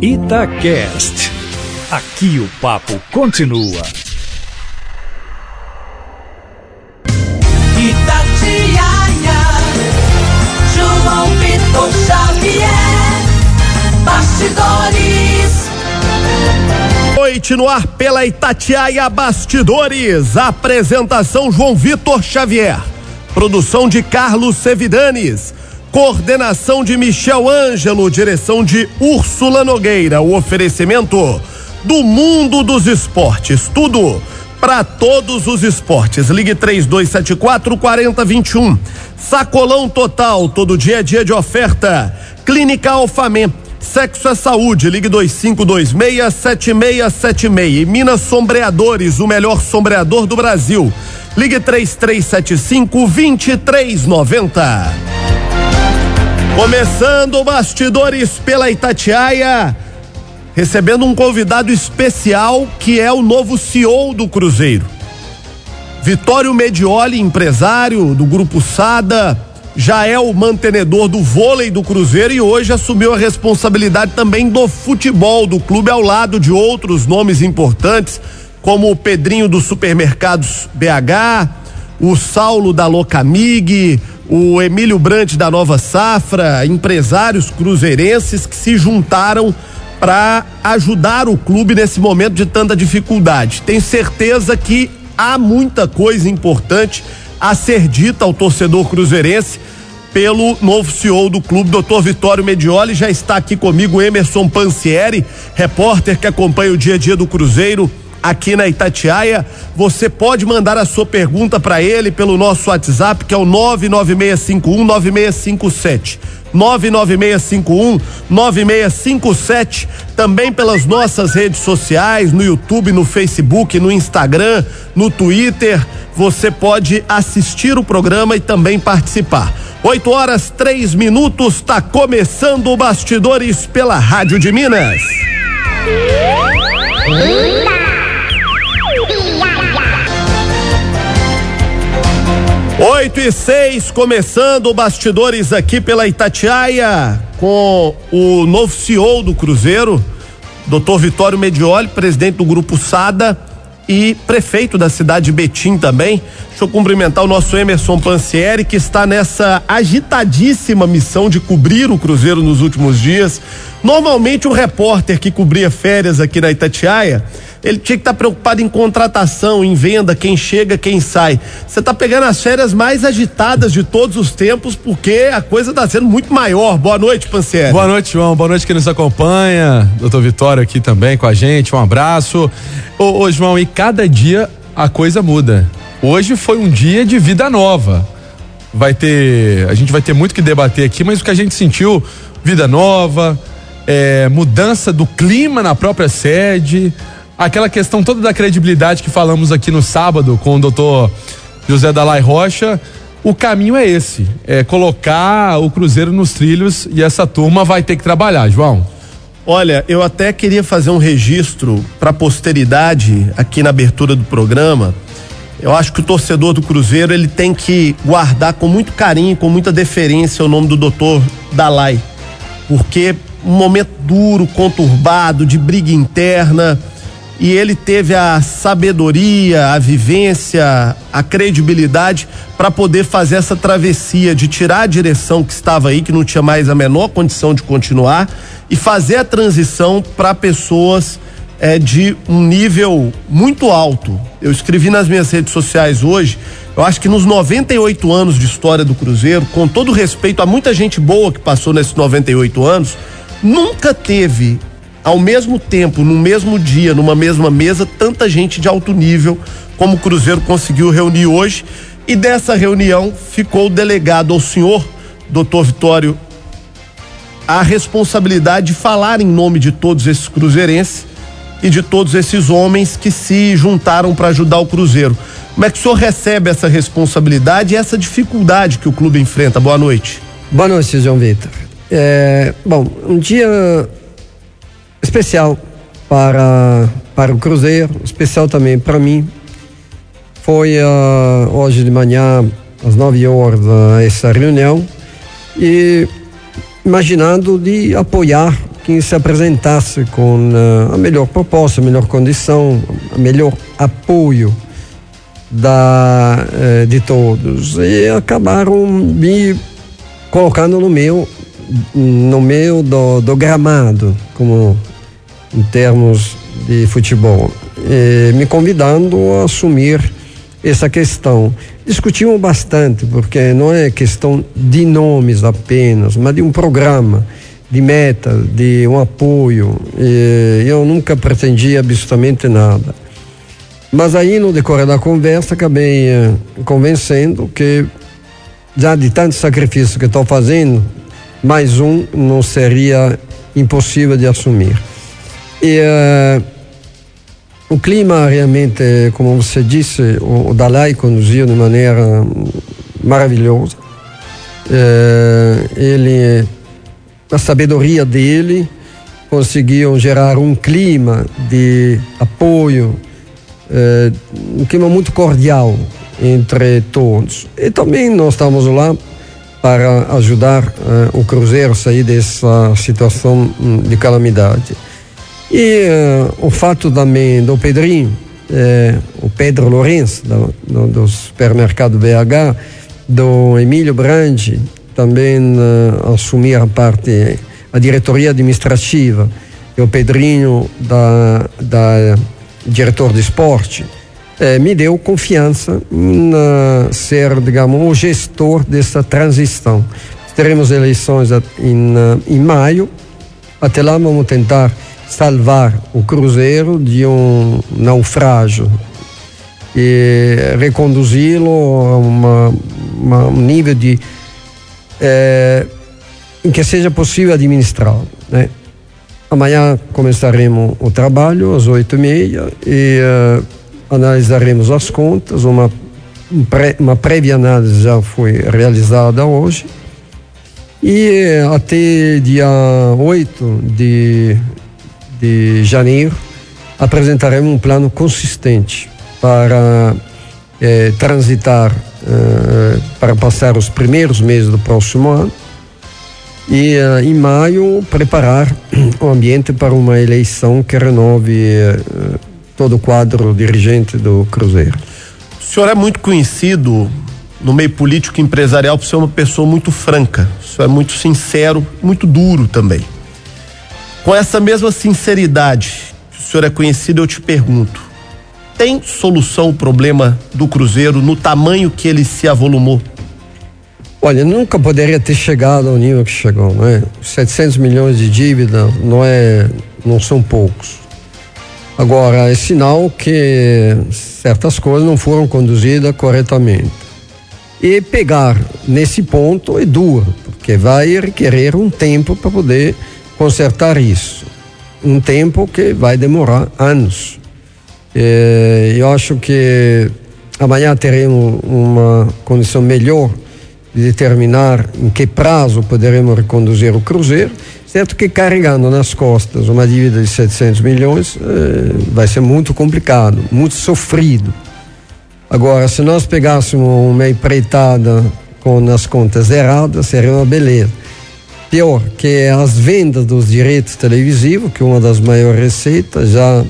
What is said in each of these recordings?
Itacast. Aqui o papo continua. Itatiaia, João Vitor Xavier, Bastidores. Noite no ar pela Itatiaia Bastidores. Apresentação João Vitor Xavier. Produção de Carlos Sevidanes. Coordenação de Michel Ângelo. Direção de Úrsula Nogueira. O oferecimento do mundo dos esportes. Tudo para todos os esportes. Ligue 3274 4021. Sacolão total. Todo dia é dia de oferta. Clínica Alfamê. Sexo é saúde, ligue 2526-7676. E Minas Sombreadores, o melhor sombreador do Brasil. Ligue 3375-2390. Começando bastidores pela Itatiaia, recebendo um convidado especial que é o novo CEO do Cruzeiro. Vitório Medioli, empresário do Grupo Sada, já é o mantenedor do vôlei do Cruzeiro e hoje assumiu a responsabilidade também do futebol do clube ao lado de outros nomes importantes, como o Pedrinho dos Supermercados BH, o Saulo da Locamig, o Emílio Brant da Nova Safra, empresários cruzeirenses que se juntaram para ajudar o clube nesse momento de tanta dificuldade. Tenho certeza que há muita coisa importante a ser dita ao torcedor cruzeirense pelo novo CEO do clube, doutor Vitório Medioli. Já está aqui comigo Emerson Pansieri, repórter que acompanha o dia a dia do Cruzeiro aqui na Itatiaia. Você pode mandar a sua pergunta para ele pelo nosso WhatsApp, que é o 99651 9657. 99651 9657, também pelas nossas redes sociais, no YouTube, no Facebook, no Instagram, no Twitter. Você pode assistir o programa e também participar. 8 horas, 3 minutos, está começando o Bastidores pela Rádio de Minas. Oito e seis, começando o bastidores aqui pela Itatiaia, com o novo CEO do Cruzeiro, doutor Vitório Medioli, presidente do grupo Sada e prefeito da cidade de Betim também. Deixa eu cumprimentar o nosso Emerson Pansieri, que está nessa agitadíssima missão de cobrir o Cruzeiro nos últimos dias. Normalmente o repórter que cobria férias aqui na Itatiaia ele tinha que estar tá preocupado em contratação, em venda, quem chega, quem sai. Você está pegando as férias mais agitadas de todos os tempos, porque a coisa está sendo muito maior. Boa noite, Pansieri. Boa noite, João. Boa noite quem nos acompanha. Doutor Vitório aqui também com a gente. Um abraço. Ô, ô João, e cada dia a coisa muda. Hoje foi um dia de vida nova. Vai ter. A gente vai ter muito que debater aqui, mas o que a gente sentiu, vida nova, é, mudança do clima na própria sede aquela questão toda da credibilidade que falamos aqui no sábado com o doutor José Dalai Rocha, o caminho é esse, é colocar o Cruzeiro nos trilhos e essa turma vai ter que trabalhar, João. Olha, eu até queria fazer um registro para posteridade aqui na abertura do programa. Eu acho que o torcedor do Cruzeiro ele tem que guardar com muito carinho, com muita deferência o nome do doutor Dalai, porque um momento duro, conturbado, de briga interna, e ele teve a sabedoria, a vivência, a credibilidade para poder fazer essa travessia de tirar a direção que estava aí, que não tinha mais a menor condição de continuar, e fazer a transição para pessoas é, de um nível muito alto. Eu escrevi nas minhas redes sociais hoje. Eu acho que nos 98 anos de história do Cruzeiro, com todo respeito a muita gente boa que passou nesses 98 anos, nunca teve ao mesmo tempo, no mesmo dia, numa mesma mesa, tanta gente de alto nível como o Cruzeiro conseguiu reunir hoje. E dessa reunião ficou delegado ao senhor, doutor Vitório, a responsabilidade de falar em nome de todos esses cruzeirenses e de todos esses homens que se juntaram para ajudar o Cruzeiro. Como é que o senhor recebe essa responsabilidade e essa dificuldade que o clube enfrenta? Boa noite. Boa noite, João Vitor. É, bom, um dia especial para, para o Cruzeiro, especial também para mim. Foi uh, hoje de manhã, às 9 horas, uh, essa reunião, e imaginando de apoiar quem se apresentasse com uh, a melhor proposta, a melhor condição, a melhor apoio da, uh, de todos. E acabaram me colocando no meu, no meio do, do gramado, como em termos de futebol, e me convidando a assumir essa questão. Discutimos bastante, porque não é questão de nomes apenas, mas de um programa, de meta, de um apoio. Eu nunca pretendi absolutamente nada. Mas aí, no decorrer da conversa, acabei eh, convencendo que, já de tanto sacrifício que estou fazendo, mais um não seria impossível de assumir. E. Uh, o clima realmente, como você disse, o, Dalai conduziu de maneira maravilhosa. É, ele, a sabedoria dele conseguiu gerar um clima de apoio, é, um clima muito cordial entre todos. E também nós estamos lá para ajudar é, o Cruzeiro a sair dessa situação hum, de calamidade. E uh, o fato também do Pedrinho, eh, o Pedro Lourenço, do, do, do, supermercado BH, do Emílio Brandi, também uh, assumir a parte, a diretoria administrativa, e o Pedrinho, da, da diretor de esporte, eh, me deu confiança em ser, digamos, o gestor dessa transição. Teremos eleições em, em maio, até lá vamos tentar salvar o cruzeiro de um naufrágio e reconduzi-lo a uma, uma, um nível de é, em que seja possível administrá-lo. Né? Amanhã começaremos o trabalho às oito e meia e uh, analisaremos as contas. Uma, uma prévia análise já foi realizada hoje. E até dia 8 de de janeiro, apresentaremos um plano consistente para eh, transitar, eh, para passar os primeiros meses do próximo ano e eh, em maio preparar o ambiente para uma eleição que renove todo o quadro dirigente do Cruzeiro. O senhor é muito conhecido no meio político e empresarial por ser uma pessoa muito franca, o senhor é muito sincero, muito duro também. Com essa mesma sinceridade que o senhor é conhecido, eu te pergunto: tem solução o problema do Cruzeiro no tamanho que ele se avolumou? Olha, nunca poderia ter chegado ao nível que chegou, não é? 700 milhões de dívida não é, não são poucos. Agora, é sinal que certas coisas não foram conduzidas corretamente. E pegar nesse ponto é duro, porque vai requerer um tempo para poder consertar isso. Um tempo que vai demorar anos. É, eu acho que amanhã teremos uma condição melhor de determinar em que prazo poderemos reconduzir o Cruzeiro. Certo que carregando nas costas uma dívida de 700 milhões é, vai ser muito complicado, muito sofrido. Agora, se nós pegássemos uma empreitada com as contas erradas, seria uma beleza pior, que as vendas dos direitos televisivos, que é uma das maiores receitas, já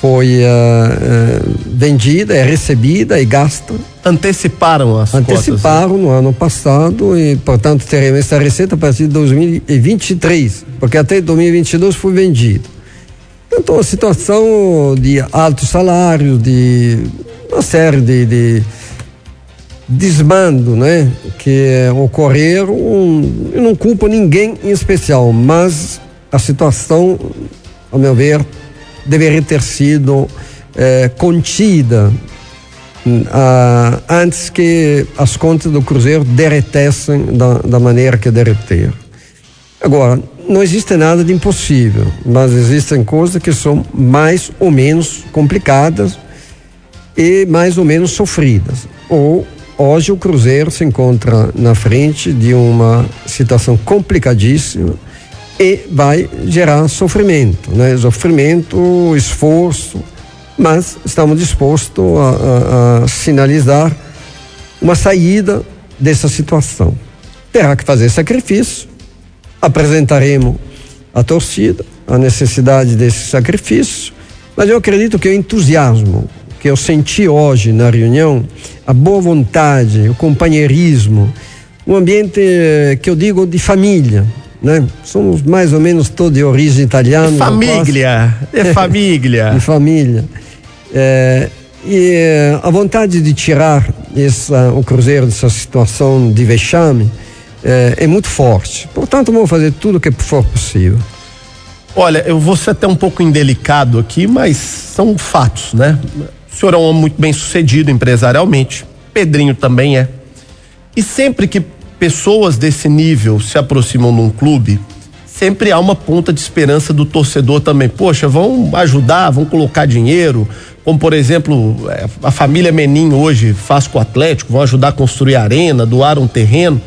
foi uh, uh, vendida, é recebida e gasta. Anteciparam as Anteciparam cotas, né? no ano passado e, portanto, teremos essa receita a partir de 2023, porque até 2022 foi vendido. Então, a situação de altos salários, de uma série de, de desmando, né, que ocorreram, eu não culpo ninguém em especial, mas a situação, ao meu ver, deveria ter sido eh, contida ah, antes que as contas do Cruzeiro derretessem da, da maneira que derreteram. Agora, não existe nada de impossível, mas existem coisas que são mais ou menos complicadas e mais ou menos sofridas, ou Hoje o Cruzeiro se encontra na frente de uma situação complicadíssima e vai gerar sofrimento, né? Sofrimento, esforço, mas estamos dispostos a, a, a sinalizar uma saída dessa situação. Terá que fazer sacrifício, apresentaremos a torcida, a necessidade desse sacrifício, mas eu acredito que o entusiasmo que eu senti hoje na reunião, a boa vontade, o companheirismo, um ambiente que eu digo de família, né? Somos mais ou menos todos de origem italiana. Família, é família. de família. É, e eh, a vontade de tirar essa, o Cruzeiro dessa situação de vexame é, é muito forte. Portanto, vamos fazer tudo o que for possível. Olha, eu vou ser até um pouco indelicado aqui, mas são fatos, né? O senhor é um homem muito bem sucedido empresarialmente. Pedrinho também é. E sempre que pessoas desse nível se aproximam de um clube, sempre há uma ponta de esperança do torcedor também. Poxa, vão ajudar, vão colocar dinheiro, como por exemplo, é, a família Menin hoje faz com o Atlético, vão ajudar a construir a arena, doar um terreno.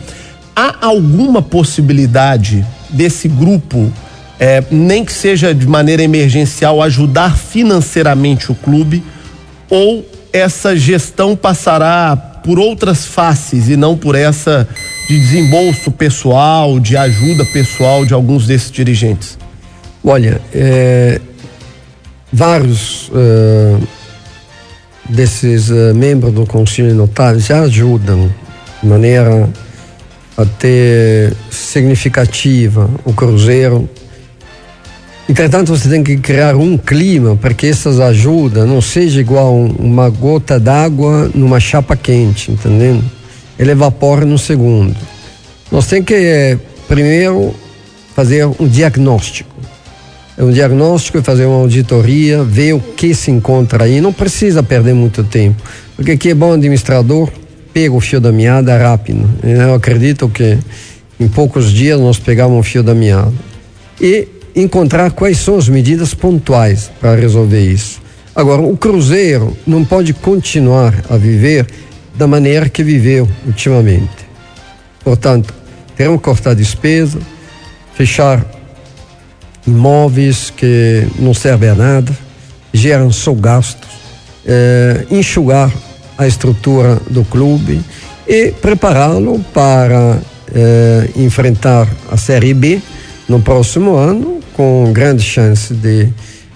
Há alguma possibilidade desse grupo, é, nem que seja de maneira emergencial, ajudar financeiramente o clube? Ou essa gestão passará por outras faces e não por essa de desembolso pessoal, de ajuda pessoal de alguns desses dirigentes? Olha, é, vários uh, desses uh, membros do Conselho Notável já ajudam de maneira até significativa o Cruzeiro. Entretanto, você tem que criar um clima para que essas ajudas não seja igual uma gota d'água numa chapa quente, entendendo? Ele evapora no segundo. Nós temos que, eh, primeiro, fazer um diagnóstico é um diagnóstico e fazer uma auditoria, ver o que se encontra aí. Não precisa perder muito tempo, porque aqui é bom administrador, pega o fio da meada rápido. Eu acredito que em poucos dias nós pegamos o fio da meada. E encontrar quais são as medidas pontuais para resolver isso. Agora, o Cruzeiro não pode continuar a viver da maneira que viveu ultimamente. Portanto, teremos que cortar despesa, fechar imóveis que não servem a nada, geram só gastos, é, enxugar a estrutura do clube e prepará-lo para é, enfrentar a Série B no próximo ano, com grande chance de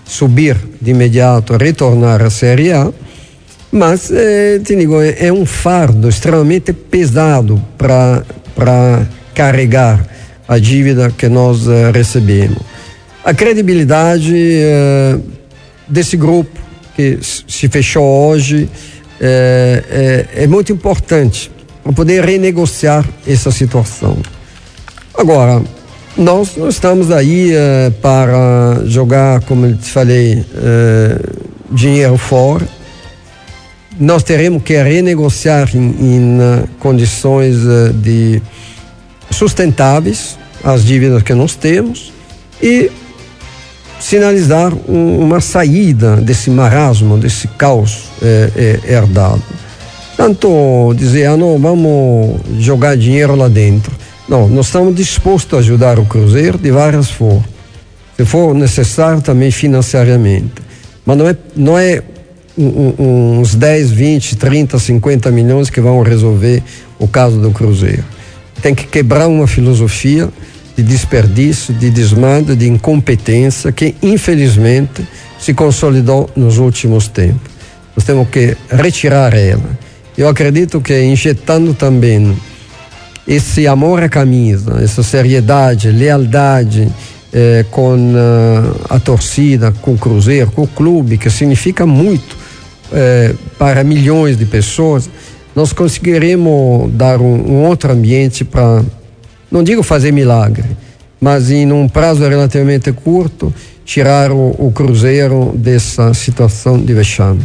subir de imediato, retornar à Série A. Mas, é, te digo, é, é um fardo extremamente pesado para carregar a dívida que nós recebemos a credibilidade eh, desse grupo que se fechou hoje é, é, é muito importante para poder renegociar essa situação. Agora, nós não estamos aí para jogar, como eu te falei, dinheiro fora. Nós teremos que renegociar em, em condições de sustentáveis as dívidas que nós temos e sinalizar um, uma saída desse marasmo, desse caos é, herdado. Tanto dizer, ah, não, vamos jogar dinheiro lá dentro. Não, nós estamos dispostos a ajudar o Cruzeiro de várias formas. Se for necessário, também financeiramente. Mas não é, não é uns 10, 20, 30, 50 milhões que vão resolver o caso do Cruzeiro. Tem que quebrar uma filosofia de desperdício, de desmando, de incompetência que infelizmente se consolidou nos últimos tempos. Nós temos que retirar ela. Eu acredito que injetando também esse amor à camisa, essa seriedade, lealdade eh, com uh, a torcida, com o Cruzeiro, com o clube, que significa muito eh, para milhões de pessoas, nós conseguiremos dar um, um outro ambiente para não digo fazer milagre, mas em um prazo relativamente curto, tirar o, o Cruzeiro dessa situação de vexame.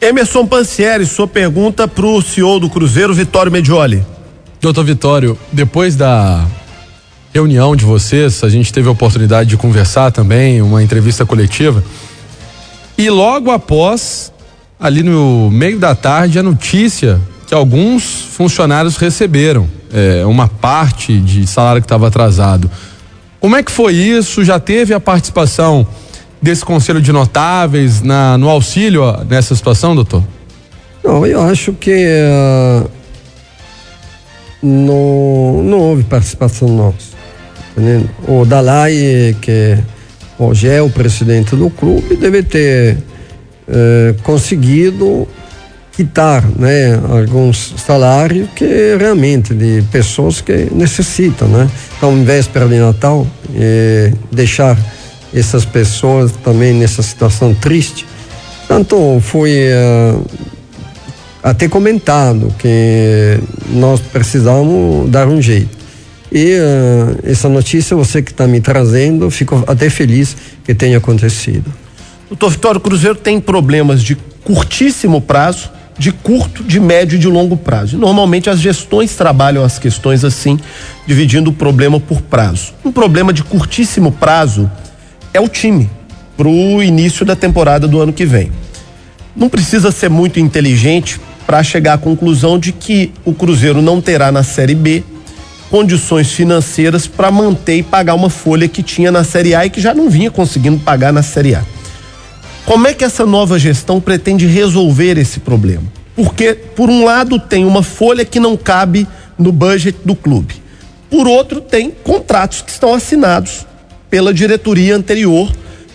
Emerson Pancieri, sua pergunta para o CEO do Cruzeiro, Vitório Medioli. Doutor Vitório, depois da reunião de vocês, a gente teve a oportunidade de conversar também, uma entrevista coletiva. E logo após, ali no meio da tarde, a notícia que alguns funcionários receberam é, uma parte de salário que estava atrasado. Como é que foi isso? Já teve a participação desse conselho de notáveis na, no auxílio nessa situação, doutor? Não, eu acho que uh, não, não houve participação nossa. O Dalai, que hoje é o presidente do clube, deve ter eh, conseguido quitar né, alguns salários que realmente de pessoas que necessitam, né? Então, em véspera de Natal, eh, deixar essas pessoas também nessa situação triste. Tanto foi eh, até comentado que nós precisamos dar um jeito. E uh, essa notícia, você que está me trazendo, fico até feliz que tenha acontecido. Doutor Vitório Cruzeiro tem problemas de curtíssimo prazo, de curto, de médio e de longo prazo. Normalmente as gestões trabalham as questões assim, dividindo o problema por prazo. Um problema de curtíssimo prazo é o time para o início da temporada do ano que vem. Não precisa ser muito inteligente para chegar à conclusão de que o Cruzeiro não terá na Série B condições financeiras para manter e pagar uma folha que tinha na Série A e que já não vinha conseguindo pagar na Série A. Como é que essa nova gestão pretende resolver esse problema? Porque, por um lado, tem uma folha que não cabe no budget do clube. Por outro, tem contratos que estão assinados pela diretoria anterior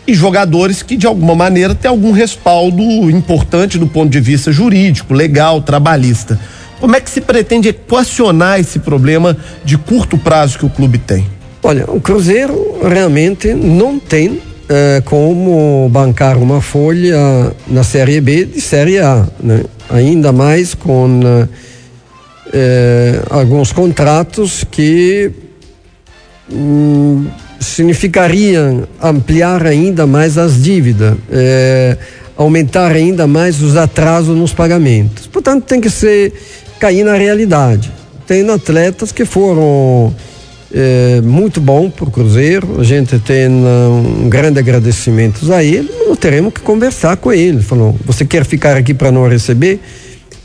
e jogadores que, de alguma maneira, têm algum respaldo importante do ponto de vista jurídico, legal, trabalhista. Como é que se pretende equacionar esse problema de curto prazo que o clube tem? Olha, o Cruzeiro realmente não tem eh, como bancar uma folha na Série B de Série A, né? ainda mais com eh, alguns contratos que hum, significariam ampliar ainda mais as dívidas, eh, aumentar ainda mais os atrasos nos pagamentos. Portanto, tem que ser cair na realidade. Tem atletas que foram é, muito bom para o Cruzeiro, a gente tem um grande agradecimento a ele, mas teremos que conversar com ele. Falou, você quer ficar aqui para não receber?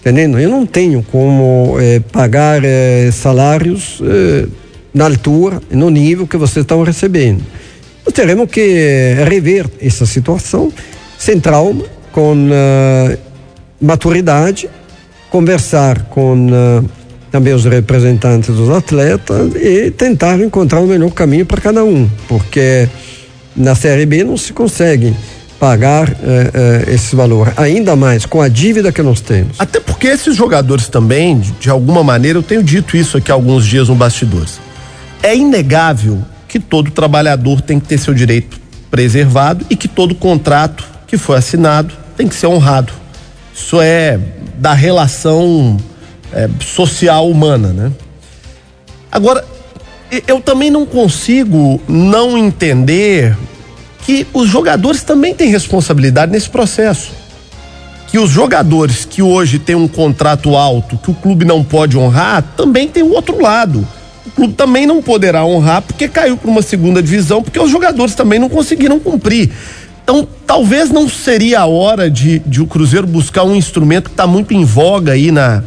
Entendendo? Eu não tenho como é, pagar é, salários na altura, no nível que vocês estão recebendo. Nós teremos que rever essa situação sem trauma, com uh, maturidade conversar com uh, também os representantes dos atletas e tentar encontrar o melhor caminho para cada um, porque na Série B não se consegue pagar uh, uh, esse valor, ainda mais com a dívida que nós temos. Até porque esses jogadores também, de, de alguma maneira, eu tenho dito isso aqui há alguns dias no bastidores. É inegável que todo trabalhador tem que ter seu direito preservado e que todo contrato que foi assinado tem que ser honrado. Isso é da relação é, social humana, né? Agora, eu também não consigo não entender que os jogadores também têm responsabilidade nesse processo. Que os jogadores que hoje têm um contrato alto que o clube não pode honrar, também tem o outro lado. O clube também não poderá honrar porque caiu para uma segunda divisão, porque os jogadores também não conseguiram cumprir. Então, talvez não seria a hora de, de o Cruzeiro buscar um instrumento que está muito em voga aí na,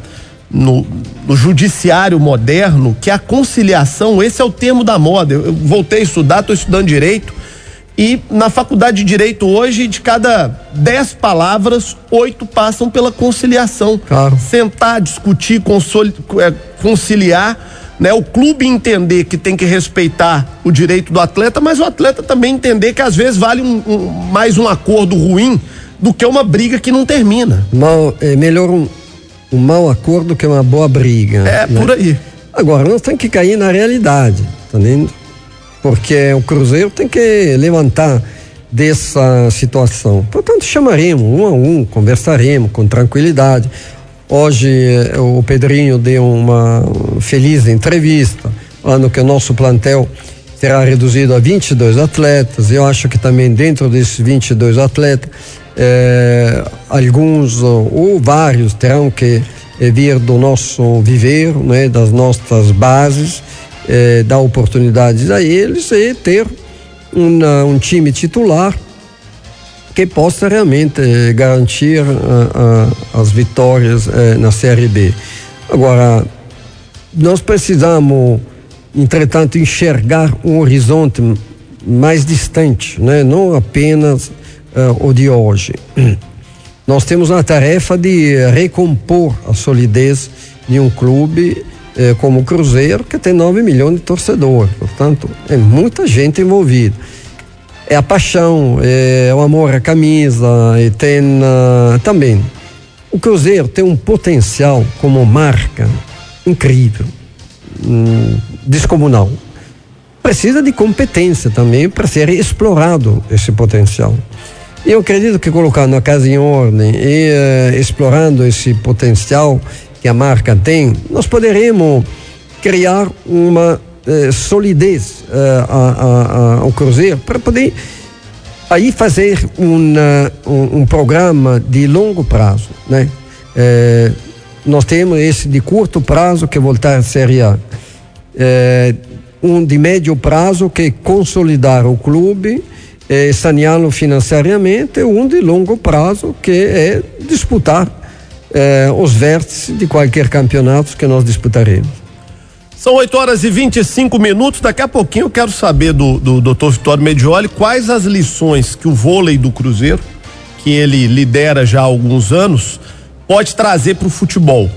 no, no, judiciário moderno, que é a conciliação. Esse é o termo da moda. Eu, eu voltei a estudar, estou estudando direito. E na faculdade de direito hoje, de cada dez palavras, oito passam pela conciliação. Claro. Sentar, discutir, é, conciliar né? O clube entender que tem que respeitar o direito do atleta, mas o atleta também entender que às vezes vale um, um, mais um acordo ruim do que uma briga que não termina. Mal, é melhor um, um mau acordo que uma boa briga. É, né? por aí. Agora, nós temos que cair na realidade, tá vendo? Porque o Cruzeiro tem que levantar dessa situação. Portanto, chamaremos um a um, conversaremos com tranquilidade. Hoje eh, o Pedrinho deu uma feliz entrevista, ano que o nosso plantel será reduzido a 22 atletas. Eu acho que também dentro desses 22 atletas, eh, alguns ou vários terão que eh, vir do nosso viver, né, das nossas bases, eh, dar oportunidades a eles e ter uma, um time titular que possa realmente eh, garantir as vitórias na Série B. Agora, nós precisamos, entretanto, enxergar um horizonte mais distante, né? não apenas o de hoje. Nós temos a tarefa de recompor a solidez de um clube eh, como o Cruzeiro, que tem 9 milhões de torcedores. Portanto, é muita gente envolvida. É a paixão, é o amor à camisa, e tem uh, também. O Cruzeiro tem um potencial como marca incrível, hum, descomunal. Precisa de competência também para ser explorado esse potencial. Eu acredito que colocando a casa em ordem e uh, explorando esse potencial que a marca tem, nós poderemos criar uma uh, solidez uh, a, a, ao Cruzeiro para poder aí fazer um, um, um, programa de longo prazo, né? nós temos esse de curto prazo que voltar à Série A. um de médio prazo que é consolidar o clube é, saneá-lo financeiramente, um de longo prazo, que é disputar é, os vértices de qualquer campeonato que nós disputaremos. São 8 horas e 25 minutos. Daqui a pouquinho eu quero saber do, do Dr. Vitório Medioli quais as lições que o vôlei do Cruzeiro, que ele lidera já há alguns anos, pode trazer para o futebol.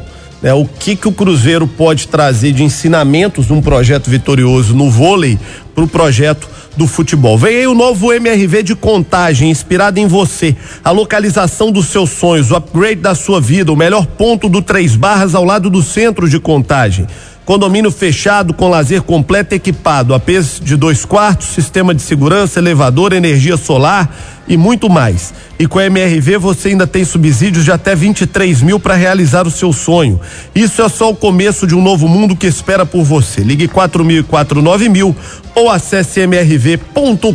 É, o que, que o Cruzeiro pode trazer de ensinamentos num projeto vitorioso no vôlei para o projeto do futebol. Vem aí o novo MRV de contagem, inspirado em você. A localização dos seus sonhos, o upgrade da sua vida, o melhor ponto do Três Barras ao lado do centro de contagem. Condomínio fechado com lazer completo equipado, APs de dois quartos, sistema de segurança, elevador, energia solar e muito mais. E com a MRV você ainda tem subsídios de até 23 mil para realizar o seu sonho. Isso é só o começo de um novo mundo que espera por você. Ligue 4 mil e 49 mil ou acesse mrv.com.br.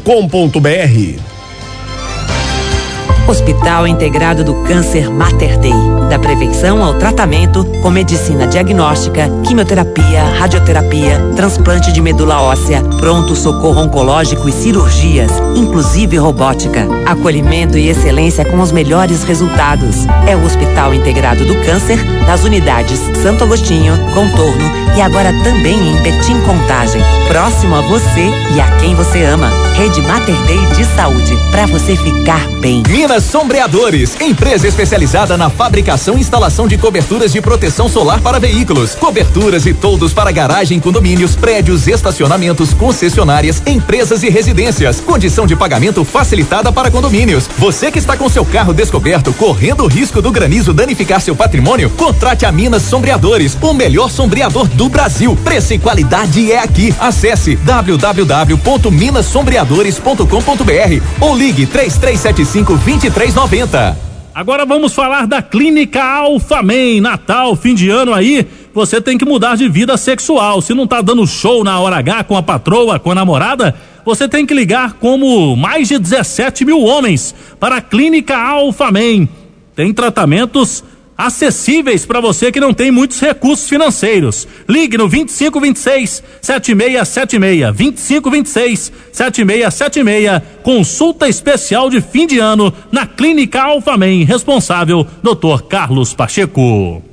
Hospital Integrado do Câncer Mater Dei. Da prevenção ao tratamento com medicina diagnóstica, quimioterapia, radioterapia, transplante de medula óssea, pronto socorro oncológico e cirurgias, inclusive robótica. Acolhimento e excelência com os melhores resultados. É o Hospital Integrado do Câncer das unidades Santo Agostinho, Contorno e agora também em Betim Contagem. Próximo a você e a quem você ama. Rede Mater Dei de Saúde, para você ficar bem. Minas Sombreadores, empresa especializada na fabricação e instalação de coberturas de proteção solar para veículos, coberturas e toldos para garagem, condomínios, prédios, estacionamentos, concessionárias, empresas e residências. Condição de pagamento facilitada para condomínios. Você que está com seu carro descoberto, correndo o risco do granizo danificar seu patrimônio, contrate a Minas Sombreadores, o melhor sombreador do Brasil. Preço e qualidade é aqui. Acesse www.minassombreadores.com.br ou ligue 3375 2390. Agora vamos falar da Clínica Alfamen. Natal, fim de ano aí, você tem que mudar de vida sexual. Se não tá dando show na hora H com a patroa, com a namorada, você tem que ligar como mais de 17 mil homens para a Clínica Alfamen. Tem tratamentos acessíveis para você que não tem muitos recursos financeiros. Ligue no 2526 7676 2526 7676. Consulta especial de fim de ano na Clínica Alfamen. Responsável Dr. Carlos Pacheco.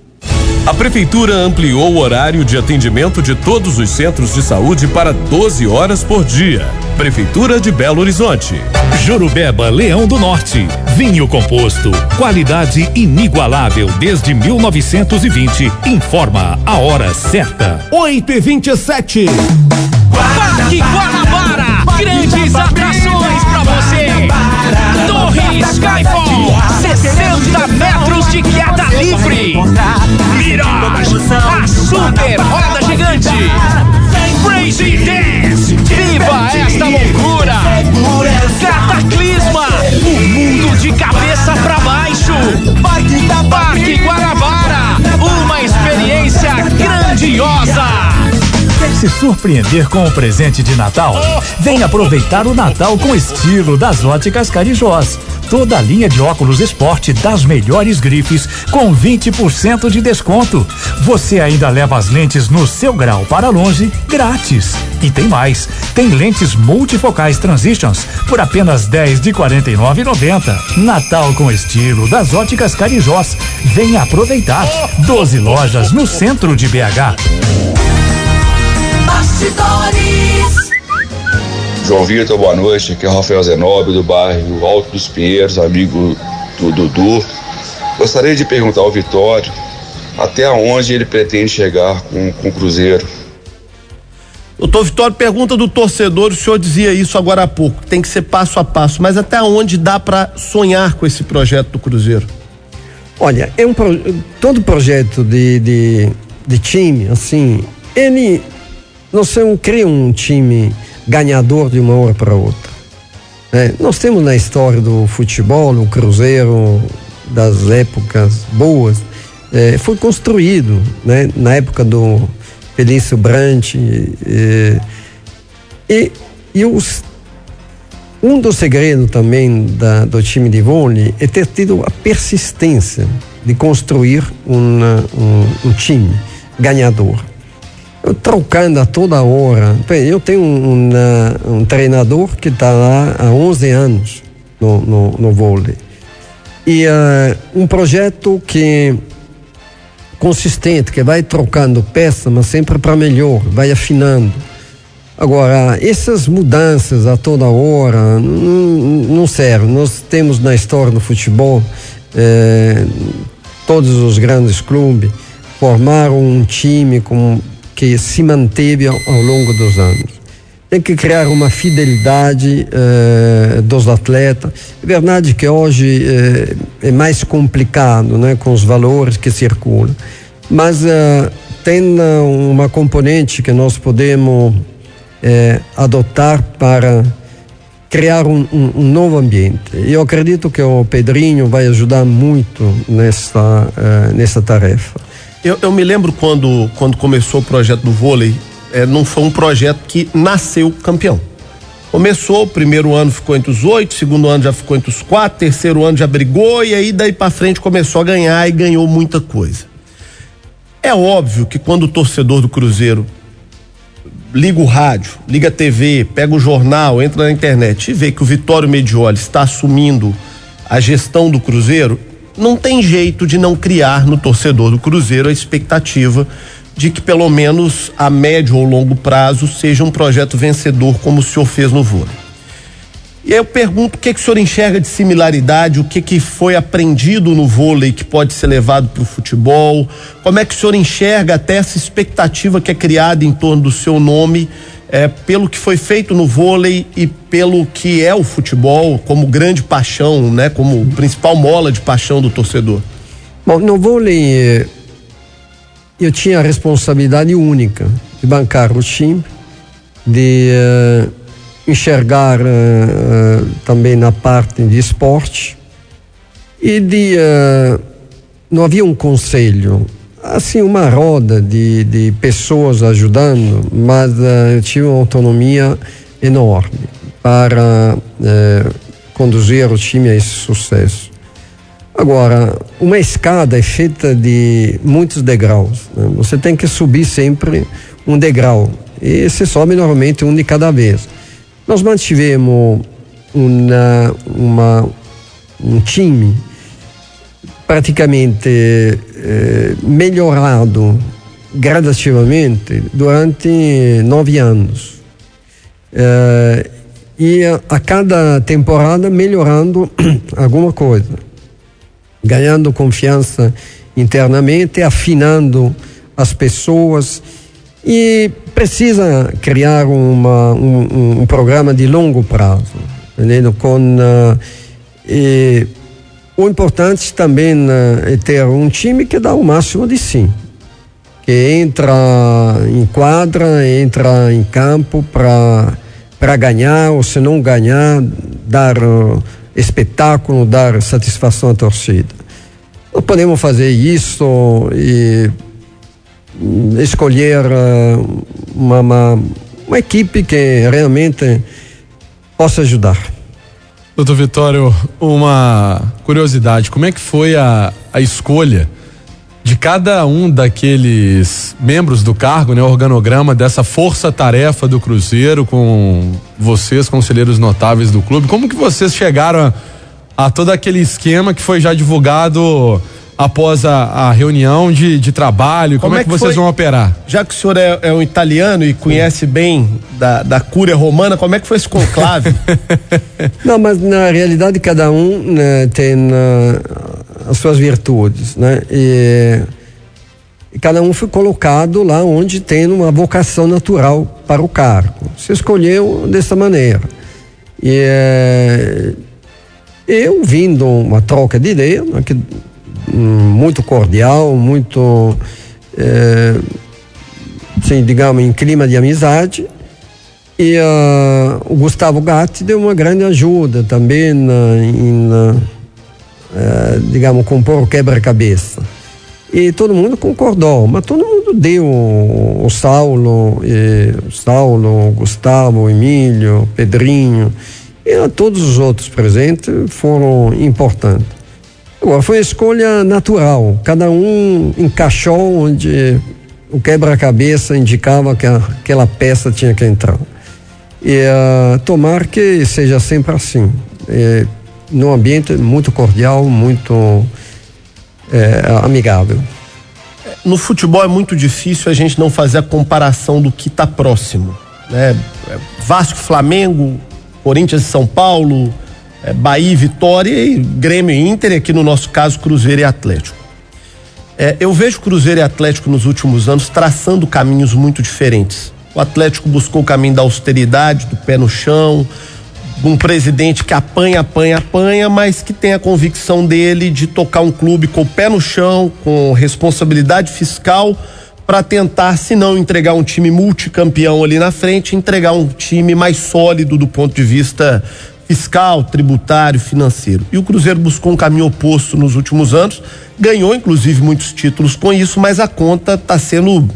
A Prefeitura ampliou o horário de atendimento de todos os centros de saúde para 12 horas por dia. Prefeitura de Belo Horizonte. Jurubeba Leão do Norte. Vinho composto. Qualidade inigualável desde 1920. Informa a hora certa. 8 e 27 Parque Guanabara. Grandes atrações pra você. Torre Skyfall. 60 metros de queda livre. Mirage. A super roda gigante. Crazy Dance. Viva esta loucura. Cataclisma. O mundo de cabeça pra baixo. Parque Guanabara. Se surpreender com o presente de Natal? Vem aproveitar o Natal com estilo das óticas Carijós. Toda a linha de óculos esporte das melhores grifes com 20% de desconto. Você ainda leva as lentes no seu grau para longe grátis. E tem mais. Tem lentes multifocais Transitions por apenas 10 de 49,90. Natal com estilo das óticas Carijós. Venha aproveitar. 12 lojas no centro de BH. Bastidores. João Vitor, boa noite. Aqui é o Rafael Zenobi, do bairro Alto dos Pinheiros, amigo do Dudu. Gostaria de perguntar ao Vitório até onde ele pretende chegar com, com o Cruzeiro. Doutor Vitório, pergunta do torcedor, o senhor dizia isso agora há pouco, tem que ser passo a passo, mas até onde dá para sonhar com esse projeto do Cruzeiro? Olha, é um pro, todo projeto de, de, de time, assim, ele se não cria um time ganhador de uma hora para outra. É, nós temos na história do futebol, o Cruzeiro das épocas boas, é, foi construído, né, na época do Felício Brant é, e, e os um dos segredos também da, do time de vôlei é ter tido a persistência de construir uma, um, um time ganhador. Trocando a toda hora. Eu tenho um, um treinador que está lá há 11 anos no, no, no vôlei. E uh, um projeto que consistente, que vai trocando peça, mas sempre para melhor, vai afinando Agora, essas mudanças a toda hora não, não servem. Nós temos na história do futebol, eh, todos os grandes clubes formaram um time com, que se manteve ao, ao, longo dos anos. Tem que criar uma fidelidade eh, dos atletas. É verdade que hoje eh, é mais complicado né, com os valores que circulam, mas tem uma componente que nós podemos é, adotar para criar um, um, um, novo ambiente. Eu acredito que o Pedrinho vai ajudar muito nessa, uh, nessa tarefa. Eu, eu, me lembro quando, quando começou o projeto do vôlei, é, não foi um projeto que nasceu campeão. Começou, o primeiro ano ficou entre os oito, segundo ano já ficou entre os quatro, terceiro ano já brigou e aí daí para frente começou a ganhar e ganhou muita coisa. É óbvio que quando o torcedor do Cruzeiro liga o rádio, liga a TV, pega o jornal, entra na internet e vê que o Vitório Medioli está assumindo a gestão do Cruzeiro, não tem jeito de não criar no torcedor do Cruzeiro a expectativa de que pelo menos a médio ou longo prazo seja um projeto vencedor como o senhor fez no vôlei. E aí eu pergunto o que, que o senhor enxerga de similaridade, o que, que foi aprendido no vôlei que pode ser levado para o futebol, como é que o senhor enxerga até essa expectativa que é criada em torno do seu nome, é, pelo que foi feito no vôlei e pelo que é o futebol como grande paixão, né, como principal mola de paixão do torcedor. Bom, no vôlei eh, eu tinha a responsabilidade única de bancar o time, de uh enxergar uh, também na parte de esporte e de uh, não havia um conselho assim uma roda de, de pessoas ajudando mas uh, tinha uma autonomia enorme para conduzir o time a esse sucesso agora uma escada é feita de muitos degraus né? você tem que subir sempre um degrau e você sobe normalmente um de cada vez nós mantivemos uma, uma, um time praticamente eh, melhorado gradativamente durante nove anos. Eh, e a, a, cada temporada melhorando alguma coisa, ganhando confiança internamente, afinando as pessoas e precisa criar uma, um, um, programa de longo prazo, entendeu? com uh, e, o importante também uh, é ter um time que dá o máximo de si, que entra em quadra, entra em campo para ganhar ou se não ganhar dar uh, espetáculo, dar satisfação à torcida. Não podemos fazer isso e escolher eh, uma, uma, uma equipe que realmente possa ajudar. Doutor Vitório, uma curiosidade, como é que foi a, a escolha de cada um daqueles membros do cargo, né, organograma dessa força-tarefa do Cruzeiro com vocês, conselheiros notáveis do clube, como que vocês chegaram a, a todo aquele esquema que foi já divulgado após a, a reunião de, de trabalho? Como, Como é, é que, vocês foi, vão operar? Já que o senhor é, é um italiano e conhece bem da, da cúria romana, como é que foi esse conclave? Não, mas na realidade cada um né, tem uh, as suas virtudes, né? E E cada um foi colocado lá onde tem uma vocação natural para o cargo. Se escolheu dessa maneira. E é, eu vindo uma troca de ideia, né, que, muito cordial, muito, é, assim, digamos, em clima de amizade. E uh, o Gustavo Gatti deu uma grande ajuda também na, em, uh, digamos, compor o quebra-cabeça. E todo mundo concordou, mas todo mundo deu o Saulo, e, o Saulo, o Gustavo, o Emílio, o Pedrinho, e todos os outros presentes foram importantes. Agora, foi uma escolha natural, cada um encaixou onde o quebra-cabeça indicava que aquela peça tinha que entrar. E uh, tomar que seja sempre assim, e, num ambiente muito cordial, muito é, amigável. No futebol é muito difícil a gente não fazer a comparação do que está próximo. Né? Vasco, Flamengo, Corinthians e São Paulo, é, Bahia e Vitória e Grêmio e Inter, e aqui no nosso caso Cruzeiro e Atlético. É, eu vejo Cruzeiro e Atlético nos últimos anos traçando caminhos muito diferentes. O Atlético buscou o caminho da austeridade, do pé no chão, um presidente que apanha, apanha, apanha, mas que tem a convicção dele de tocar um clube com o pé no chão, com responsabilidade fiscal, para tentar, se não entregar um time multicampeão ali na frente, entregar um time mais sólido do ponto de vista fiscal, tributário, financeiro. E o Cruzeiro buscou um caminho oposto nos últimos anos, ganhou inclusive muitos títulos com isso, mas a conta está sendo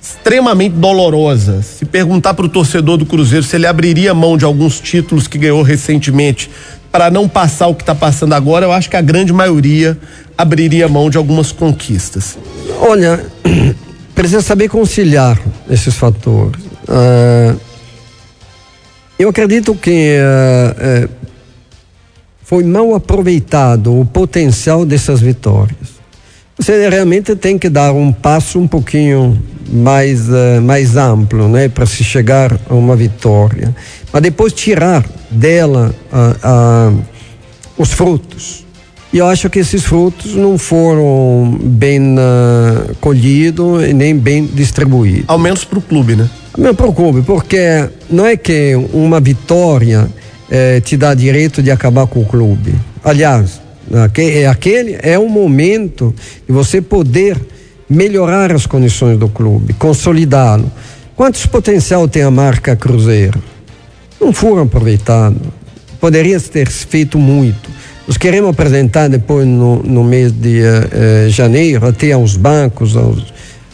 extremamente dolorosa. Se perguntar para o torcedor do Cruzeiro se ele abriria mão de alguns títulos que ganhou recentemente para não passar o que está passando agora, eu acho que a grande maioria abriria mão de algumas conquistas. Olha, precisa saber conciliar esses fatores. Uh, eu acredito que uh, uh, foi mal aproveitado o potencial dessas vitórias. Você realmente tem que dar um passo um pouquinho mais, uh, mais amplo, né, para se chegar a uma vitória. Mas depois tirar dela uh, uh, os frutos. E eu acho que esses frutos não foram bem colhidos e nem bem distribuídos. Ao menos para o clube, né? Menos para o clube, porque não é que uma vitória eh, te dá direito de acabar com o clube. Aliás, aquele é o momento de você poder melhorar as condições do clube, consolidá-lo. Quantos potencial tem a marca Cruzeiro? Não foram aproveitados. Poderia ter feito muito. Nós queremos apresentar depois no, no mês de uh, janeiro, até aos bancos, aos,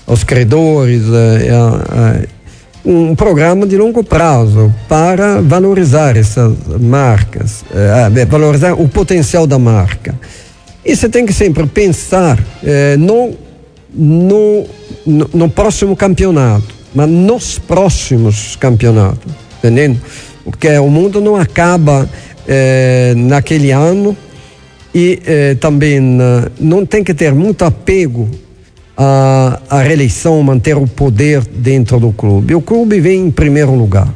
aos credores, uh, um programa de longo prazo para valorizar essas marcas, valorizar o potencial da marca. E você tem que sempre pensar no, no, no próximo campeonato, mas nos próximos campeonatos, entendendo? Porque o mundo não acaba eh, naquele ano e eh, também uh, não tem que ter muito apego à, à reeleição, manter o poder dentro do clube. O clube vem em primeiro lugar.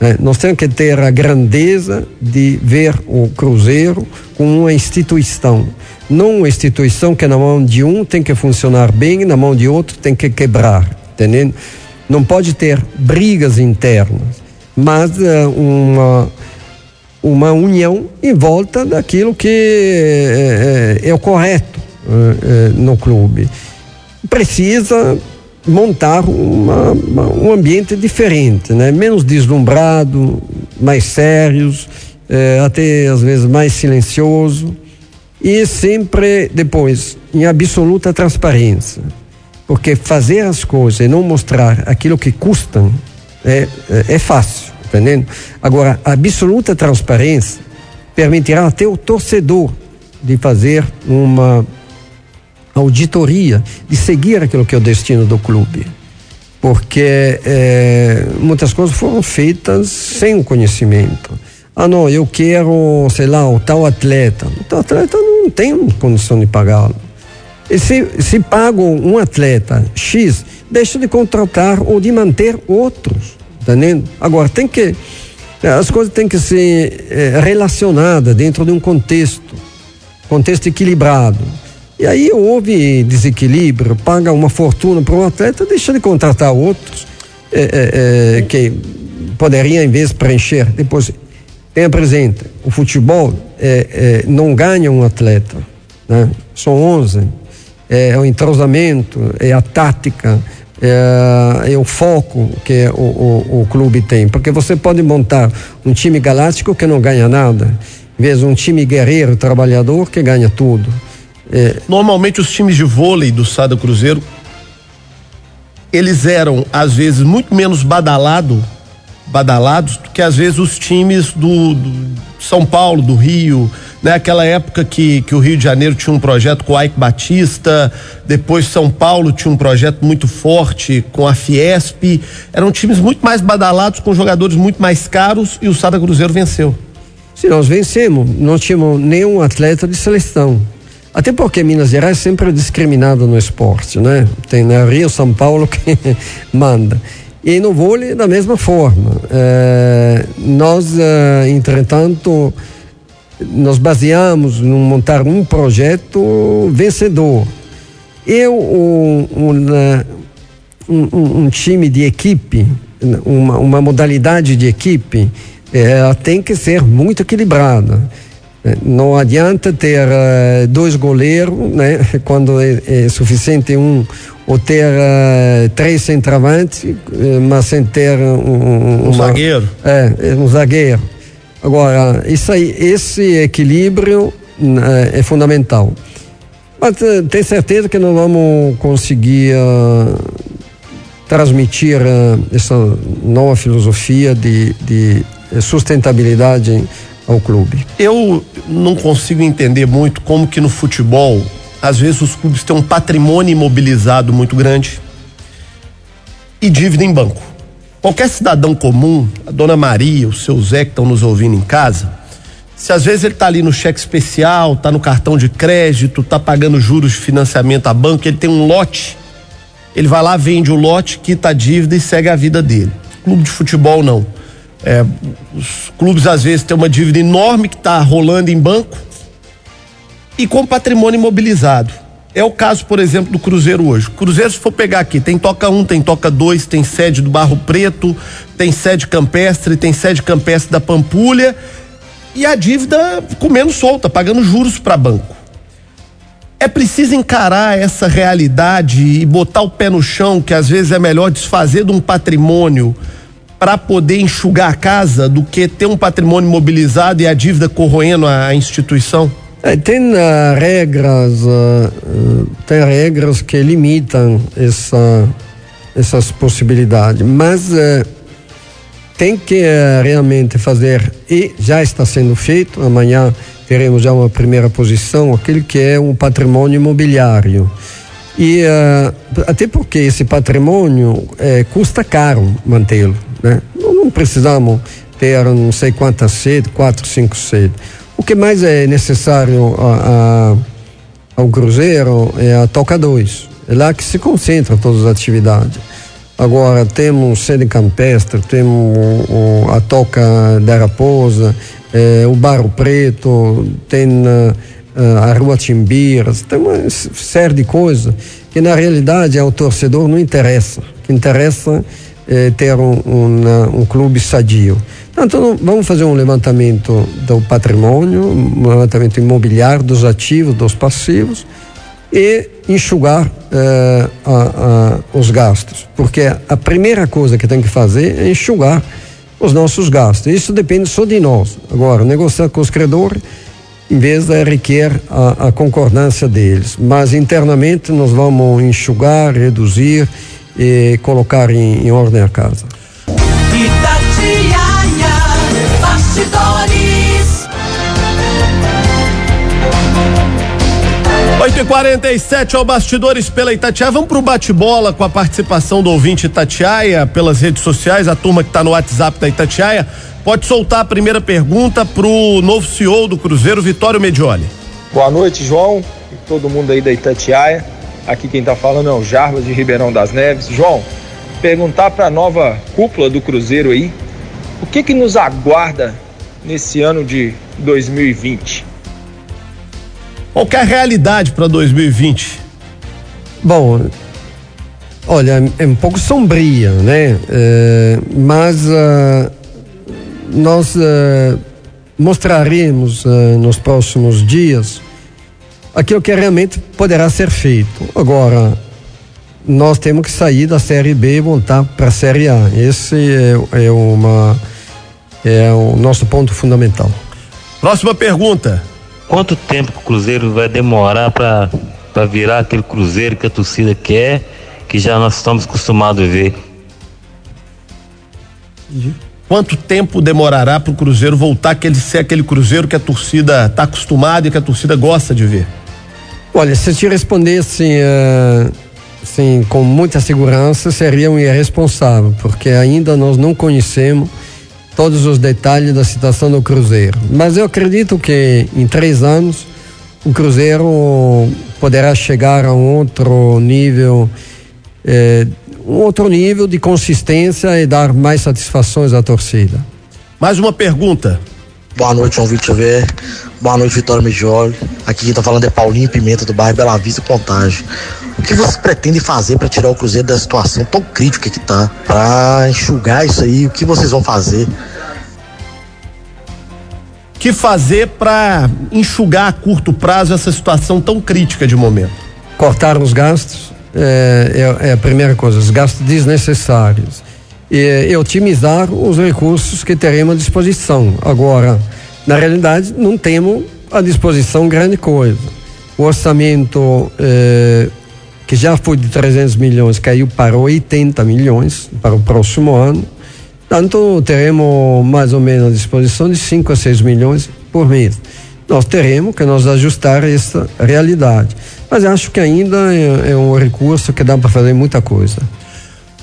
Né? Nós temos que ter a grandeza de ver o Cruzeiro como uma instituição não uma instituição que na mão de um tem que funcionar bem, na mão de outro tem que quebrar, entendendo? Não pode ter brigas internas, mas uh, uma uma união em volta daquilo que é, é, é o correto uh, no clube. Precisa montar uma, uma, um ambiente diferente, né? menos deslumbrado, mais sérios, até às vezes mais silencioso e sempre depois em absoluta transparência. Porque fazer as coisas e não mostrar aquilo que custam é, é, é fácil, entendendo? Agora, a absoluta transparência permitirá até o torcedor de fazer uma auditoria, de seguir aquilo que é o destino do clube. Porque é, muitas coisas foram feitas sem o conhecimento. Ah, não, eu quero, sei lá, o tal atleta. O tal atleta não tem condição de pagá-lo. E se, se pago um atleta X, deixa de contratar ou de manter outros. Entendendo? Agora, tem que. As coisas têm que ser é, relacionadas dentro de um contexto, contexto equilibrado. E aí houve desequilíbrio, paga uma fortuna para um atleta, deixa de contratar outros é, é, é, que poderia, em vez preencher, depois tenha presente, o futebol é, é, não ganha um atleta, né? são 11, é, é o entrosamento, é a tática, é, é, o foco que o, o, o, clube tem. Porque você pode montar um time galáctico que não ganha nada, em vez de um time guerreiro, trabalhador, que ganha tudo. É. Normalmente os times de vôlei do Sada Cruzeiro eles eram às vezes muito menos badalado, badalados do que às vezes os times do, do São Paulo, do Rio, né? Aquela época que, que o Rio de Janeiro tinha um projeto com o Ike Batista, depois São Paulo tinha um projeto muito forte com a Fiesp, eram times muito mais badalados, com jogadores muito mais caros e o Sada Cruzeiro venceu. Se nós vencemos, não tínhamos nenhum atleta de seleção. Até porque Minas Gerais sempre é discriminado no esporte, né? Tem na Rio, São Paulo que manda. E no vôlei da mesma forma. É, nós, é, entretanto, nos baseamos em montar um projeto vencedor. Eu, um, um, um time de equipe, uma, uma modalidade de equipe, é, tem que ser muito equilibrada. Não adianta ter uh, dois goleiros, né? Quando é, é suficiente um, ou ter uh, três centravantes, mas sem ter um, um uma, zagueiro. É, um zagueiro. Agora, isso aí, esse equilíbrio é fundamental. Mas tenho certeza que nós vamos conseguir transmitir essa nova filosofia de, de sustentabilidade ao clube. Eu não consigo entender muito como que no futebol, às vezes os clubes têm um patrimônio imobilizado muito grande e dívida em banco. Qualquer cidadão comum, a dona Maria, o seu Zé que estão nos ouvindo em casa, se às vezes ele está ali no cheque especial, está no cartão de crédito, está pagando juros de financiamento a banco, ele tem um lote, ele vai lá, vende o lote, quita a dívida e segue a vida dele. Clube de futebol não é, os clubes às vezes têm uma dívida enorme que está rolando em banco e com patrimônio imobilizado. É o caso, por exemplo, do Cruzeiro hoje. Cruzeiro, se for pegar aqui, tem Toca 1, um, tem Toca 2, tem sede do Barro Preto, tem sede campestre, tem sede campestre da Pampulha e a dívida comendo solta, pagando juros para banco. É preciso encarar essa realidade e botar o pé no chão, que às vezes é melhor desfazer de um patrimônio para poder enxugar a casa do que ter um patrimônio mobilizado e a dívida corroendo a, instituição? É, tem uh, regras, uh, tem regras que limitam essa, essas possibilidades, mas uh, tem que realmente fazer e já está sendo feito. Amanhã teremos já uma primeira posição, aquele que é um patrimônio imobiliário. E até porque esse patrimônio custa caro mantê-lo. Né? Não, não precisamos ter não sei quantas sedes, quatro, cinco sedes. O que mais é necessário a, a, ao Cruzeiro é a Toca 2. É lá que se concentram todas as atividades. Agora temos sede campestre, temos o, a Toca da Raposa, é, o Barro Preto, tem a, a Rua Timbiras, tem uma série de coisas que na realidade ao torcedor não interessa. O que interessa eh, ter um, um, um, clube sadio. Então, vamos fazer um levantamento do patrimônio, um levantamento imobiliário, dos ativos, dos passivos e enxugar eh, a, a, os gastos. Porque a primeira coisa que tem que fazer é enxugar os nossos gastos. Isso depende só de nós. Agora, negociar com os credores, em vez de requer a, a concordância deles. Mas internamente nós vamos enxugar, reduzir e colocar em, em ordem a casa. 8 e 47 ao Bastidores pela Itatiaia. Vamos pro bate-bola com a participação do ouvinte Itatiaia pelas redes sociais, a turma que está no WhatsApp da Itatiaia. Pode soltar a primeira pergunta pro novo CEO do Cruzeiro, Vitório Medioli. Boa noite, João, e todo mundo aí da Itatiaia. Aqui quem está falando é o Jarbas de Ribeirão das Neves. João, perguntar para a nova cúpula do Cruzeiro aí, o que que nos aguarda nesse ano de 2020? Qual que é a realidade para 2020? Bom, olha, é um pouco sombria, né? É, mas uh, nós uh, mostraremos uh, nos próximos dias aquilo que realmente poderá ser feito. Agora, nós temos que sair da Série B e voltar para a Série A. Esse é, é, uma, é o nosso ponto fundamental. Próxima pergunta. Quanto tempo o Cruzeiro vai demorar para virar aquele Cruzeiro que a torcida quer, que já nós estamos acostumados a ver? Quanto tempo demorará para o Cruzeiro voltar a ser aquele Cruzeiro que a torcida está acostumada e que a torcida gosta de ver? Olha, se eu te respondesse uh, assim, com muita segurança, seria um irresponsável, porque ainda nós não conhecemos todos os detalhes da situação do Cruzeiro. Mas eu acredito que em três anos o Cruzeiro poderá chegar a um outro nível, eh, um outro nível de consistência e dar mais satisfações à torcida. Mais uma pergunta. Boa noite, João Vitor Ver. Boa noite, Vitória Migioli. Aqui quem está falando é Paulinho Pimenta, do bairro Bela Vista Contagem. O que vocês pretendem fazer para tirar o Cruzeiro da situação tão crítica que está? Para enxugar isso aí, o que vocês vão fazer? O que fazer para enxugar a curto prazo essa situação tão crítica de momento? Cortar os gastos é, é, é a primeira coisa, os gastos desnecessários. E, e otimizar os recursos que teremos à disposição. Agora, na realidade, não temos à disposição grande coisa. O orçamento eh, que já foi de 300 milhões, caiu para 80 milhões para o próximo ano. Tanto teremos mais ou menos à disposição de 5 a 6 milhões por mês. Nós teremos que nos ajustar a essa realidade. Mas acho que ainda é, é um recurso que dá para fazer muita coisa.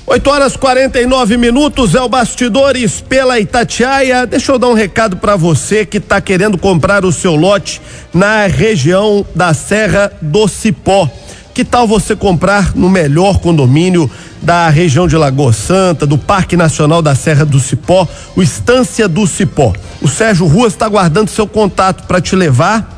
8 horas 49 minutos é o Bastidores pela Itatiaia. Deixa eu dar um recado para você que está querendo comprar o seu lote na região da Serra do Cipó. Que tal você comprar no melhor condomínio da região de Lagoa Santa, do Parque Nacional da Serra do Cipó, o Estância do Cipó? O Sérgio Ruas está guardando seu contato para te levar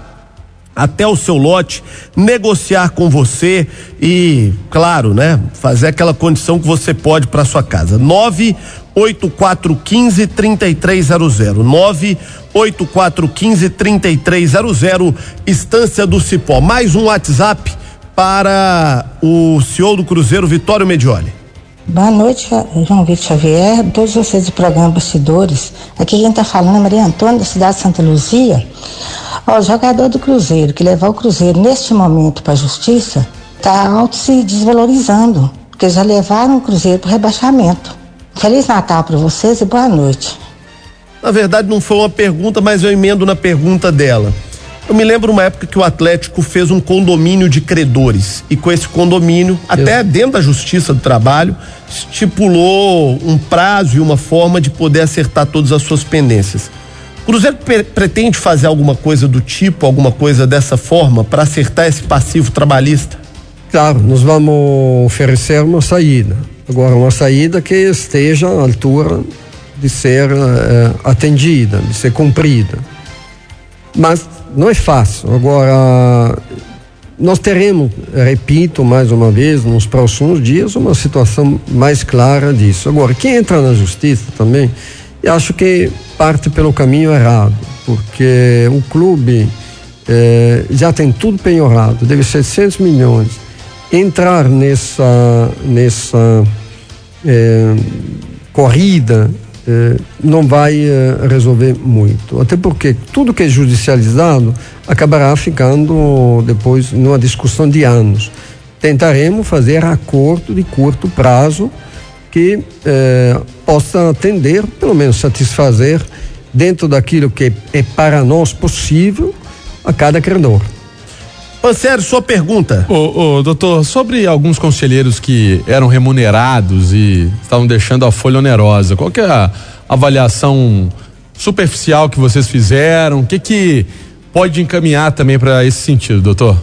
até o seu lote, negociar com você e, claro, né, fazer aquela condição que você pode para sua casa. 98415 3300 98415 3300 Estância do Cipó. Mais um WhatsApp para o CEO do Cruzeiro, Vitório Medioli. Boa noite, João Vitor Xavier, todos vocês do programa Bastidores. Aqui quem está falando é Maria Antônia, da cidade de Santa Luzia. Ó, o jogador do Cruzeiro que levar o Cruzeiro neste momento para a justiça está auto se desvalorizando, porque já levaram o Cruzeiro para o rebaixamento. Feliz Natal para vocês e boa noite. Na verdade, não foi uma pergunta, mas eu emendo na pergunta dela. Eu me lembro uma época que o Atlético fez um condomínio de credores e com esse condomínio, até dentro da Justiça do Trabalho, estipulou um prazo e uma forma de poder acertar todas as suas pendências. O Cruzeiro pretende fazer alguma coisa do tipo, alguma coisa dessa forma para acertar esse passivo trabalhista? Claro, nós vamos oferecer uma saída. Agora, uma saída que esteja à altura de ser uh, atendida, de ser cumprida. Mas não é fácil. Agora, nós teremos, repito mais uma vez, nos próximos dias, uma situação mais clara disso. Agora, quem entra na justiça também, eu acho que parte pelo caminho errado, porque o clube eh, já tem tudo penhorado, deve 700 milhões. Entrar nessa, nessa eh, corrida eh, não vai eh, resolver muito. Até porque tudo que é judicializado acabará ficando depois numa discussão de anos. Tentaremos fazer acordo de curto prazo que eh, possa atender, pelo menos satisfazer, dentro daquilo que é para nós possível, a cada credor. Pancero, sua pergunta. Ô, ô, doutor, sobre alguns conselheiros que eram remunerados e estavam deixando a folha onerosa, qual que é a avaliação superficial que vocês fizeram? O que que pode encaminhar também para esse sentido, doutor?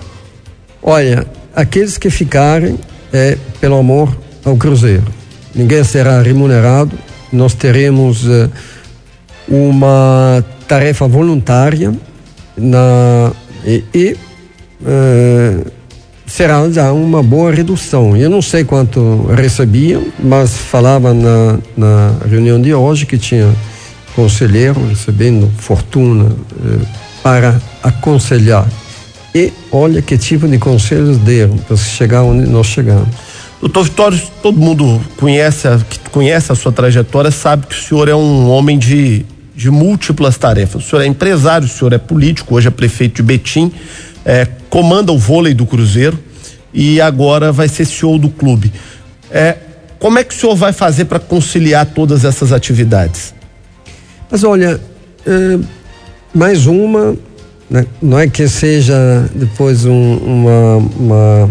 Olha, aqueles que ficarem é pelo amor ao Cruzeiro. Ninguém será remunerado. Nós teremos uh, uma tarefa voluntária na, e, e eh, será já uma boa redução. Eu não sei quanto recebiam, mas falava na, na reunião de hoje que tinha conselheiro recebendo fortuna eh, para aconselhar. E olha que tipo de conselhos deram para chegar onde nós chegamos. Doutor Vitório, todo mundo conhece a, que conhece a sua trajetória, sabe que o senhor é um homem de, de múltiplas tarefas. O senhor é empresário, o senhor é político, hoje é prefeito de Betim, é, comanda o vôlei do Cruzeiro e agora vai ser CEO do clube. É, como é que o senhor vai fazer para conciliar todas essas atividades? Mas olha, é, mais uma, né? não é que seja depois um, uma, uma,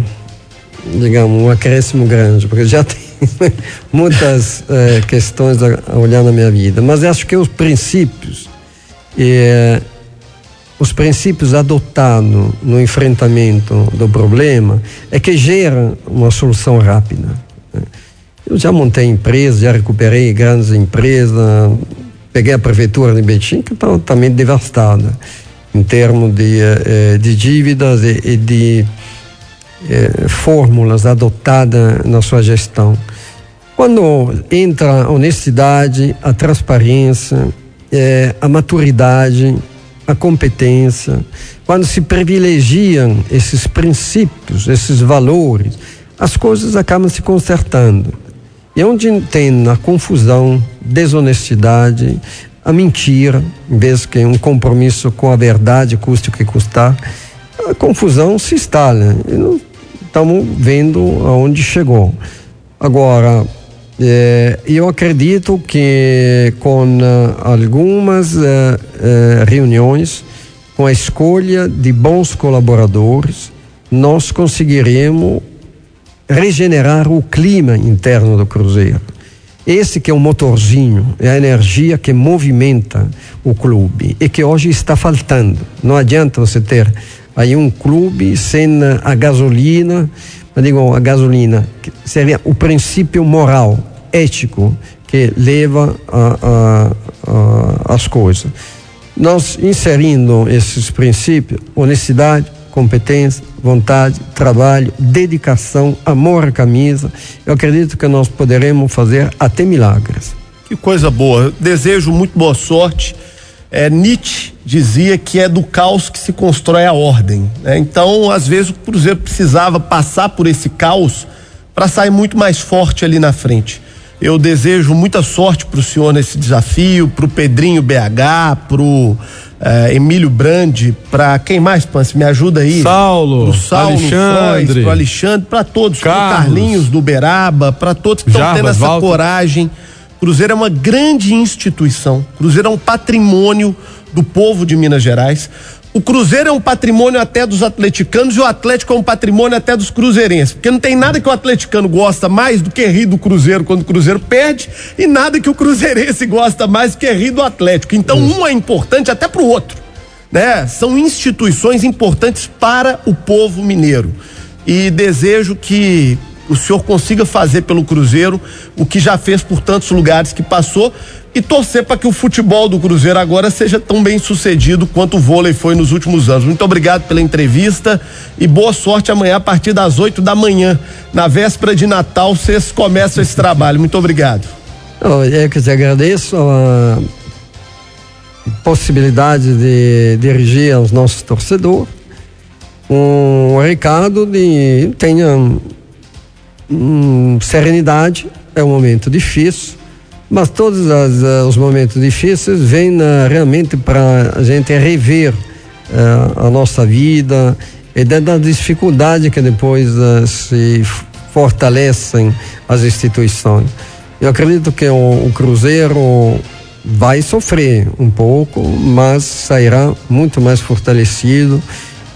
digamos, um acréscimo grande, porque já tem muitas é, questões a, a, olhar na minha vida, mas acho que os princípios, é, os princípios adotados no enfrentamento do problema é que gera uma solução rápida. Né? Eu já montei empresas, já recuperei grandes empresas, peguei a prefeitura de Betim, que está totalmente devastada em termos de, eh, de dívidas e, de eh, fórmulas adotadas na sua gestão. Quando entra a honestidade, a transparência, eh, a maturidade, a competência, quando se privilegiam esses princípios, esses valores, as coisas acabam se consertando. E onde tem a confusão, desonestidade, a mentira, em vez que um compromisso com a verdade, custe o que custar, a confusão se instala. E não estamos vendo aonde chegou. Agora, eu acredito que com uh, algumas uh, reuniões, com a escolha de bons colaboradores, nós conseguiremos regenerar o clima interno do Cruzeiro. Esse que é o motorzinho, é a energia que movimenta o clube e que hoje está faltando. Não adianta você ter aí um clube sem a gasolina, mas digo a gasolina, seria o princípio moral, ético que leva a, a, a, as coisas. Nós inserindo esses princípios, honestidade, competência, vontade, trabalho, dedicação, amor à camisa. Eu acredito que nós poderemos fazer até milagres. Que coisa boa. Desejo muito boa sorte. É, Nietzsche dizia que é do caos que se constrói a ordem. Né? Então, às vezes, o Cruzeiro precisava passar por esse caos para sair muito mais forte ali na frente. Eu desejo muita sorte para o senhor nesse desafio, para o Pedrinho BH, para o uh, Emílio Brandi, para quem mais, Pance? Me ajuda aí. Saulo, pro Saulo Alexandre, para Alexandre, para todos, Carlos, pro Carlinhos do Beraba, para todos que estão tendo essa Walter. coragem. Cruzeiro é uma grande instituição. Cruzeiro é um patrimônio do povo de Minas Gerais. O Cruzeiro é um patrimônio até dos atleticanos e o Atlético é um patrimônio até dos cruzeirenses. Porque não tem nada que o atleticano gosta mais do que rir do Cruzeiro quando o Cruzeiro perde e nada que o cruzeirense gosta mais do que rir do Atlético. Então um é importante até pro outro, né? São instituições importantes para o povo mineiro. E desejo que o senhor consiga fazer pelo Cruzeiro o que já fez por tantos lugares que passou e torcer para que o futebol do Cruzeiro agora seja tão bem sucedido quanto o vôlei foi nos últimos anos. Muito obrigado pela entrevista e boa sorte amanhã a partir das 8 da manhã. Na véspera de Natal, vocês começam esse trabalho. Muito obrigado. Eu que te agradeço a possibilidade de dirigir aos nossos torcedores um recado de tenha hum, serenidade, é um momento difícil, mas todos as, uh, os momentos difíceis vêm uh, realmente para a gente rever uh, a nossa vida e da dificuldade que depois se fortalecem as instituições. Eu acredito que o, o Cruzeiro vai sofrer um pouco, mas sairá muito mais fortalecido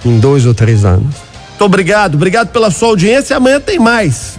em dois ou três anos. Muito obrigado, obrigado pela sua audiência. Amanhã tem mais.